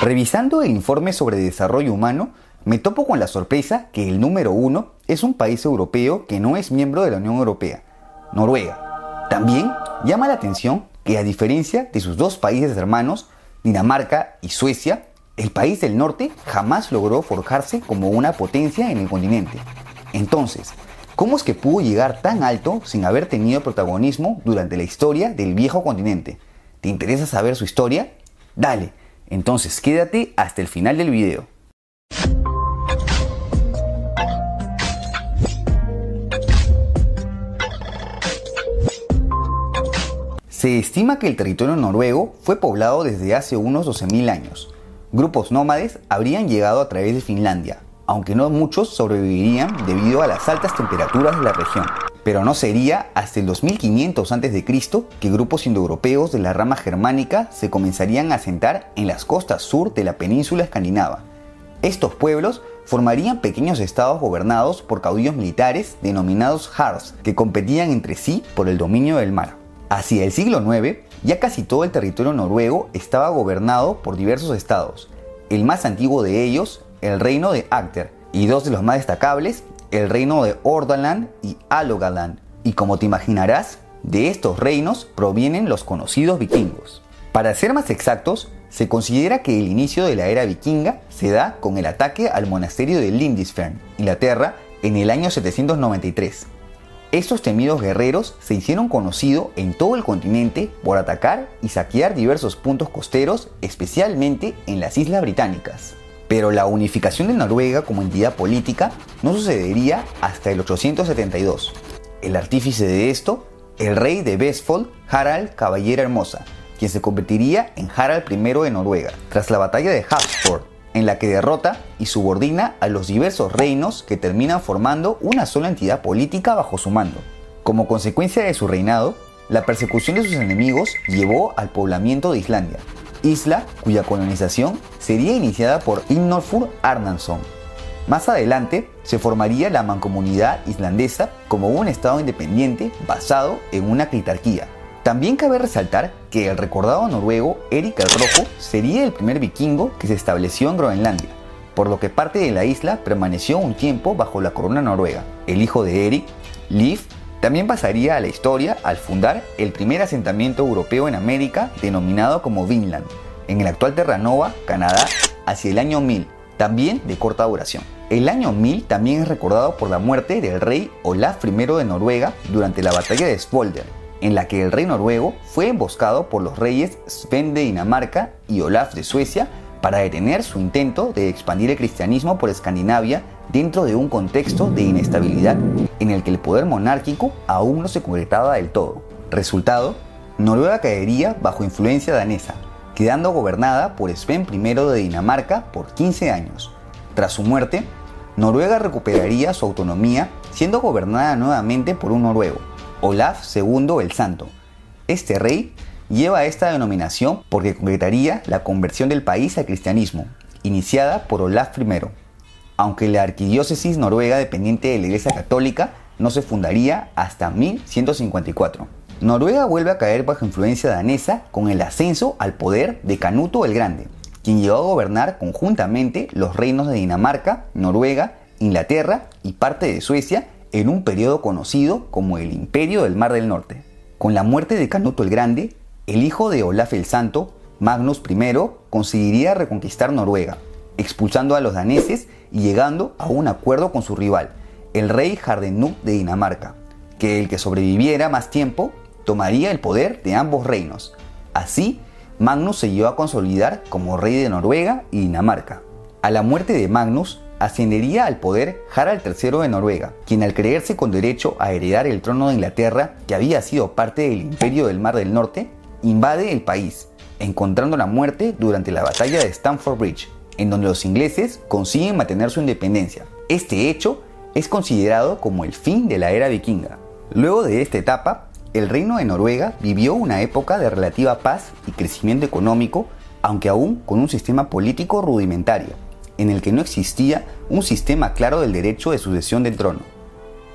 Revisando el informe sobre desarrollo humano, me topo con la sorpresa que el número uno es un país europeo que no es miembro de la Unión Europea, Noruega. También llama la atención que a diferencia de sus dos países hermanos, Dinamarca y Suecia, el país del norte jamás logró forjarse como una potencia en el continente. Entonces, ¿cómo es que pudo llegar tan alto sin haber tenido protagonismo durante la historia del viejo continente? ¿Te interesa saber su historia? Dale, entonces quédate hasta el final del video. Se estima que el territorio noruego fue poblado desde hace unos 12.000 años. Grupos nómades habrían llegado a través de Finlandia, aunque no muchos sobrevivirían debido a las altas temperaturas de la región. Pero no sería hasta el 2500 a.C. que grupos indoeuropeos de la rama germánica se comenzarían a asentar en las costas sur de la península escandinava. Estos pueblos formarían pequeños estados gobernados por caudillos militares denominados Jarls, que competían entre sí por el dominio del mar. Hacia el siglo IX, ya casi todo el territorio noruego estaba gobernado por diversos estados. El más antiguo de ellos, el reino de Agder, y dos de los más destacables, el reino de Ordaland y Alogaland. Y como te imaginarás, de estos reinos provienen los conocidos vikingos. Para ser más exactos, se considera que el inicio de la era vikinga se da con el ataque al monasterio de Lindisfarne, Inglaterra, en el año 793. Estos temidos guerreros se hicieron conocidos en todo el continente por atacar y saquear diversos puntos costeros, especialmente en las Islas Británicas. Pero la unificación de Noruega como entidad política no sucedería hasta el 872. El artífice de esto, el rey de Vestfold, Harald Caballera Hermosa, quien se convertiría en Harald I de Noruega, tras la batalla de Hafrsfjord, en la que derrota y subordina a los diversos reinos que terminan formando una sola entidad política bajo su mando. Como consecuencia de su reinado, la persecución de sus enemigos llevó al poblamiento de Islandia, isla cuya colonización sería iniciada por Ingolfur Arnansson. Más adelante se formaría la mancomunidad islandesa como un estado independiente basado en una critarquía, también cabe resaltar que el recordado noruego Erik el Rojo sería el primer vikingo que se estableció en Groenlandia, por lo que parte de la isla permaneció un tiempo bajo la corona noruega. El hijo de Erik, Liv, también pasaría a la historia al fundar el primer asentamiento europeo en América denominado como Vinland, en el actual Terranova, Canadá, hacia el año 1000, también de corta duración. El año 1000 también es recordado por la muerte del rey Olaf I de Noruega durante la batalla de Svolder, en la que el rey noruego fue emboscado por los reyes Sven de Dinamarca y Olaf de Suecia para detener su intento de expandir el cristianismo por Escandinavia dentro de un contexto de inestabilidad en el que el poder monárquico aún no se concretaba del todo. Resultado, Noruega caería bajo influencia danesa, quedando gobernada por Sven I de Dinamarca por 15 años. Tras su muerte, Noruega recuperaría su autonomía siendo gobernada nuevamente por un noruego, Olaf II el Santo. Este rey lleva esta denominación porque concretaría la conversión del país al cristianismo, iniciada por Olaf I, aunque la arquidiócesis noruega dependiente de la Iglesia Católica no se fundaría hasta 1154. Noruega vuelve a caer bajo influencia danesa con el ascenso al poder de Canuto el Grande, quien llegó a gobernar conjuntamente los reinos de Dinamarca, Noruega, Inglaterra y parte de Suecia en un periodo conocido como el Imperio del Mar del Norte. Con la muerte de Canuto el Grande, el hijo de Olaf el Santo, Magnus I, conseguiría reconquistar Noruega, expulsando a los daneses y llegando a un acuerdo con su rival, el rey Hardenuk de Dinamarca, que el que sobreviviera más tiempo tomaría el poder de ambos reinos. Así, Magnus se llegó a consolidar como rey de Noruega y Dinamarca. A la muerte de Magnus, ascendería al poder Harald III de Noruega, quien al creerse con derecho a heredar el trono de Inglaterra, que había sido parte del imperio del Mar del Norte, invade el país, encontrando la muerte durante la batalla de Stamford Bridge, en donde los ingleses consiguen mantener su independencia. Este hecho es considerado como el fin de la era vikinga. Luego de esta etapa, el reino de Noruega vivió una época de relativa paz y crecimiento económico, aunque aún con un sistema político rudimentario en el que no existía un sistema claro del derecho de sucesión del trono.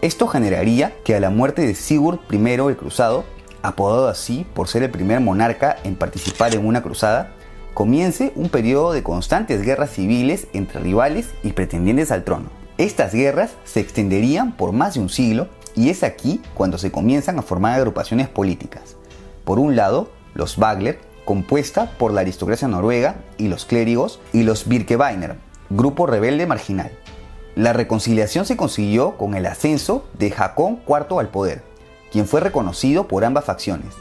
Esto generaría que a la muerte de Sigurd I el Cruzado, apodado así por ser el primer monarca en participar en una cruzada, comience un periodo de constantes guerras civiles entre rivales y pretendientes al trono. Estas guerras se extenderían por más de un siglo y es aquí cuando se comienzan a formar agrupaciones políticas. Por un lado, los Bagler, compuesta por la aristocracia noruega y los clérigos, y los Birkebeiner, grupo rebelde marginal. La reconciliación se consiguió con el ascenso de Jacón IV al poder, quien fue reconocido por ambas facciones.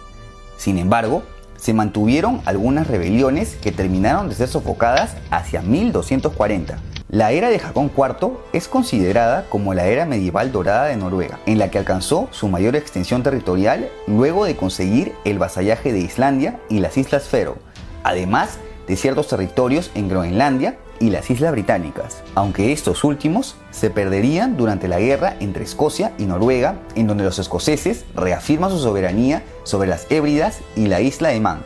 Sin embargo, se mantuvieron algunas rebeliones que terminaron de ser sofocadas hacia 1240. La era de Jacón IV es considerada como la era medieval dorada de Noruega, en la que alcanzó su mayor extensión territorial luego de conseguir el vasallaje de Islandia y las Islas Fero, además de ciertos territorios en Groenlandia y las Islas Británicas, aunque estos últimos se perderían durante la guerra entre Escocia y Noruega, en donde los escoceses reafirman su soberanía sobre las Hébridas y la isla de Man.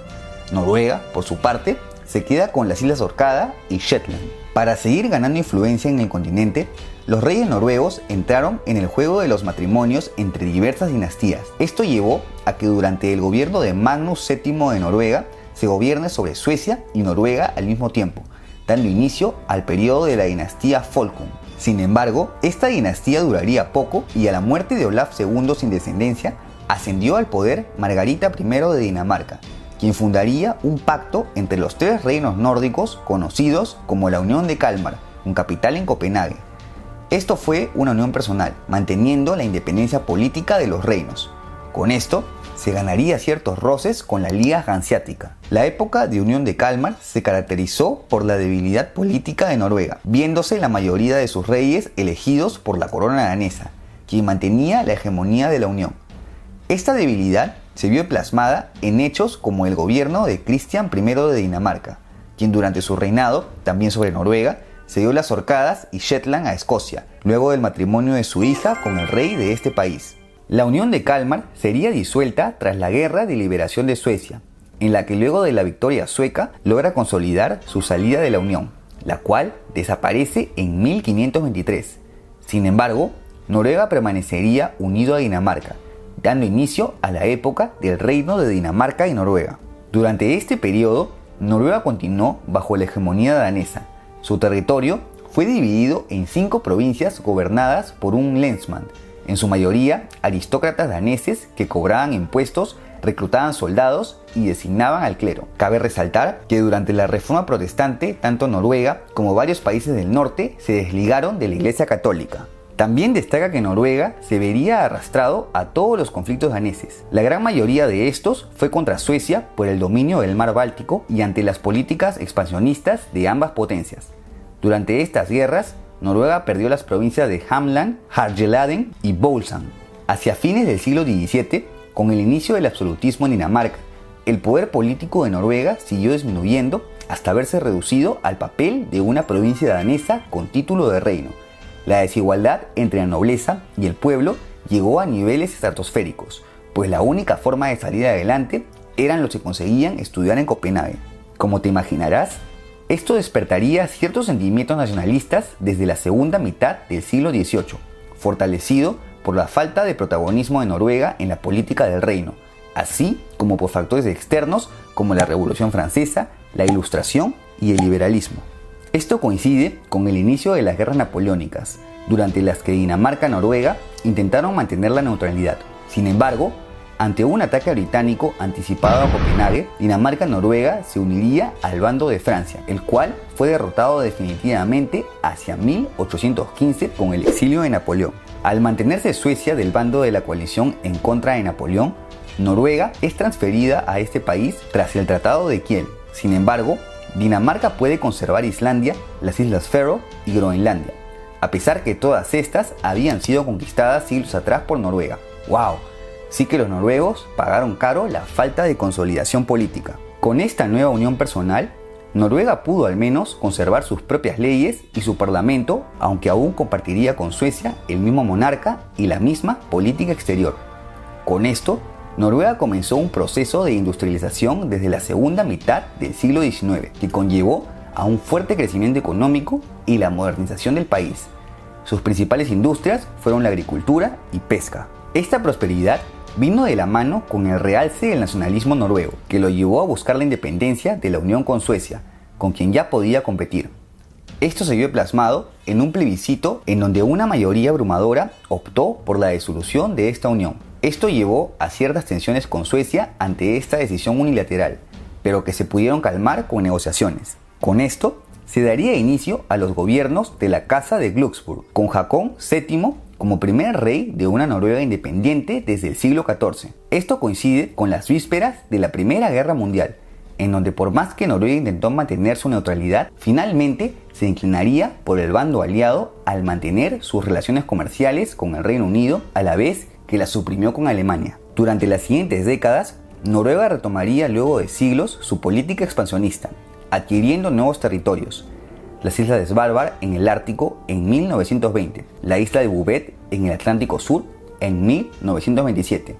Noruega, por su parte, se queda con las Islas Orcada y Shetland. Para seguir ganando influencia en el continente, los reyes noruegos entraron en el juego de los matrimonios entre diversas dinastías. Esto llevó a que durante el gobierno de Magnus VII de Noruega se gobierne sobre Suecia y Noruega al mismo tiempo, dando inicio al periodo de la dinastía Folkung. Sin embargo, esta dinastía duraría poco y a la muerte de Olaf II sin descendencia, ascendió al poder Margarita I de Dinamarca, quien fundaría un pacto entre los tres reinos nórdicos conocidos como la Unión de Kalmar, con capital en Copenhague. Esto fue una unión personal, manteniendo la independencia política de los reinos. Con esto, se ganaría ciertos roces con la Liga Hanseática. La época de Unión de Kalmar se caracterizó por la debilidad política de Noruega, viéndose la mayoría de sus reyes elegidos por la corona danesa, quien mantenía la hegemonía de la Unión. Esta debilidad se vio plasmada en hechos como el gobierno de Cristian I de Dinamarca, quien durante su reinado, también sobre Noruega, se dio las Orcadas y Shetland a Escocia, luego del matrimonio de su hija con el rey de este país. La Unión de Kalmar sería disuelta tras la Guerra de Liberación de Suecia, en la que luego de la victoria sueca logra consolidar su salida de la Unión, la cual desaparece en 1523. Sin embargo, Noruega permanecería unido a Dinamarca, dando inicio a la época del reino de Dinamarca y Noruega. Durante este periodo, Noruega continuó bajo la hegemonía danesa. Su territorio fue dividido en cinco provincias gobernadas por un lensman, en su mayoría aristócratas daneses que cobraban impuestos, reclutaban soldados y designaban al clero. Cabe resaltar que durante la Reforma Protestante, tanto Noruega como varios países del norte se desligaron de la Iglesia Católica. También destaca que Noruega se vería arrastrado a todos los conflictos daneses. La gran mayoría de estos fue contra Suecia por el dominio del mar Báltico y ante las políticas expansionistas de ambas potencias. Durante estas guerras, Noruega perdió las provincias de Hamland, Harjeladen y Bolsand. Hacia fines del siglo XVII, con el inicio del absolutismo en Dinamarca, el poder político de Noruega siguió disminuyendo hasta verse reducido al papel de una provincia danesa con título de reino la desigualdad entre la nobleza y el pueblo llegó a niveles estratosféricos, pues la única forma de salir adelante eran los que conseguían estudiar en Copenhague. Como te imaginarás, esto despertaría ciertos sentimientos nacionalistas desde la segunda mitad del siglo XVIII, fortalecido por la falta de protagonismo de Noruega en la política del reino, así como por factores externos como la Revolución Francesa, la Ilustración y el liberalismo. Esto coincide con el inicio de las guerras napoleónicas, durante las que Dinamarca y Noruega intentaron mantener la neutralidad. Sin embargo, ante un ataque británico anticipado a Copenhague, Dinamarca-Noruega se uniría al bando de Francia, el cual fue derrotado definitivamente hacia 1815 con el exilio de Napoleón. Al mantenerse Suecia del bando de la coalición en contra de Napoleón, Noruega es transferida a este país tras el Tratado de Kiel. Sin embargo, Dinamarca puede conservar Islandia, las Islas Faroe y Groenlandia, a pesar que todas estas habían sido conquistadas siglos atrás por Noruega. ¡Wow! Sí que los noruegos pagaron caro la falta de consolidación política. Con esta nueva unión personal, Noruega pudo al menos conservar sus propias leyes y su parlamento, aunque aún compartiría con Suecia el mismo monarca y la misma política exterior. Con esto, Noruega comenzó un proceso de industrialización desde la segunda mitad del siglo XIX, que conllevó a un fuerte crecimiento económico y la modernización del país. Sus principales industrias fueron la agricultura y pesca. Esta prosperidad vino de la mano con el realce del nacionalismo noruego, que lo llevó a buscar la independencia de la unión con Suecia, con quien ya podía competir. Esto se vio plasmado en un plebiscito en donde una mayoría abrumadora optó por la disolución de esta unión. Esto llevó a ciertas tensiones con Suecia ante esta decisión unilateral, pero que se pudieron calmar con negociaciones. Con esto, se daría inicio a los gobiernos de la Casa de Glücksburg, con Jacón VII como primer rey de una Noruega independiente desde el siglo XIV. Esto coincide con las vísperas de la Primera Guerra Mundial, en donde por más que Noruega intentó mantener su neutralidad, finalmente se inclinaría por el bando aliado al mantener sus relaciones comerciales con el Reino Unido a la vez que las suprimió con Alemania. Durante las siguientes décadas, Noruega retomaría luego de siglos su política expansionista, adquiriendo nuevos territorios. Las islas de Svalbard en el Ártico en 1920, la isla de Bouvet en el Atlántico Sur en 1927,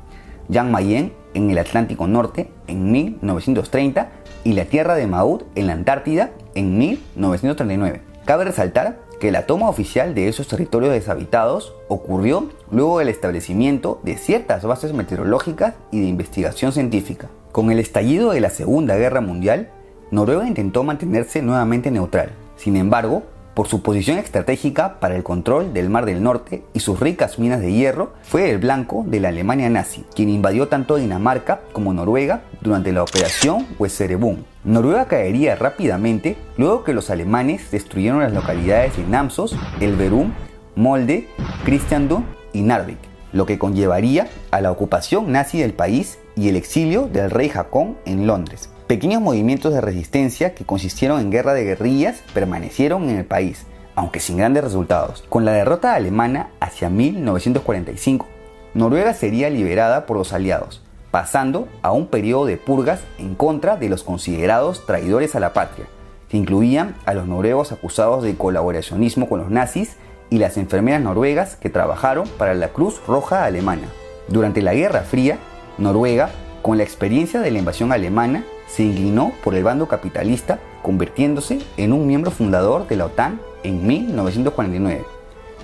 Jan Mayen en el Atlántico Norte en 1930 y la Tierra de Maud en la Antártida en 1939. Cabe resaltar que la toma oficial de esos territorios deshabitados ocurrió luego del establecimiento de ciertas bases meteorológicas y de investigación científica. Con el estallido de la Segunda Guerra Mundial, Noruega intentó mantenerse nuevamente neutral. Sin embargo, por su posición estratégica para el control del Mar del Norte y sus ricas minas de hierro, fue el blanco de la Alemania nazi, quien invadió tanto Dinamarca como Noruega durante la Operación Wesereboom. Noruega caería rápidamente luego que los alemanes destruyeron las localidades de Namsos, Elverum, Molde, Christiandom y Narvik, lo que conllevaría a la ocupación nazi del país y el exilio del rey Jacón en Londres. Pequeños movimientos de resistencia que consistieron en guerra de guerrillas permanecieron en el país, aunque sin grandes resultados. Con la derrota alemana hacia 1945, Noruega sería liberada por los aliados, pasando a un periodo de purgas en contra de los considerados traidores a la patria, que incluían a los noruegos acusados de colaboracionismo con los nazis y las enfermeras noruegas que trabajaron para la Cruz Roja Alemana. Durante la Guerra Fría, Noruega, con la experiencia de la invasión alemana, se inclinó por el bando capitalista, convirtiéndose en un miembro fundador de la OTAN en 1949.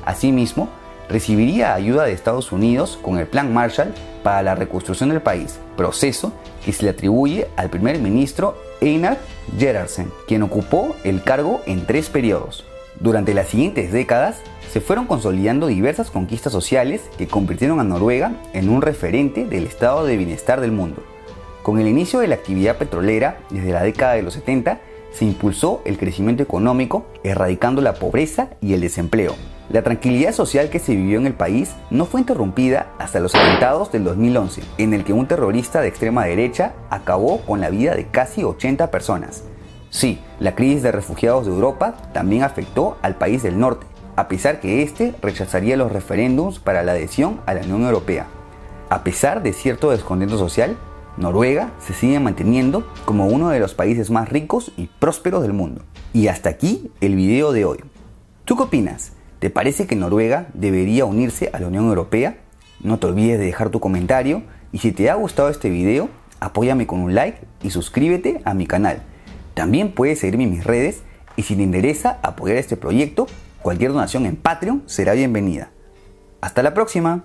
Asimismo, recibiría ayuda de Estados Unidos con el Plan Marshall para la reconstrucción del país, proceso que se le atribuye al primer ministro Einar Gerhardsen, quien ocupó el cargo en tres periodos. Durante las siguientes décadas, se fueron consolidando diversas conquistas sociales que convirtieron a Noruega en un referente del estado de bienestar del mundo. Con el inicio de la actividad petrolera desde la década de los 70, se impulsó el crecimiento económico, erradicando la pobreza y el desempleo. La tranquilidad social que se vivió en el país no fue interrumpida hasta los atentados del 2011, en el que un terrorista de extrema derecha acabó con la vida de casi 80 personas. Sí, la crisis de refugiados de Europa también afectó al país del norte, a pesar que éste rechazaría los referéndums para la adhesión a la Unión Europea. A pesar de cierto descontento social, Noruega se sigue manteniendo como uno de los países más ricos y prósperos del mundo. Y hasta aquí el video de hoy. ¿Tú qué opinas? ¿Te parece que Noruega debería unirse a la Unión Europea? No te olvides de dejar tu comentario y si te ha gustado este video, apóyame con un like y suscríbete a mi canal. También puedes seguirme en mis redes y si te interesa apoyar este proyecto, cualquier donación en Patreon será bienvenida. Hasta la próxima.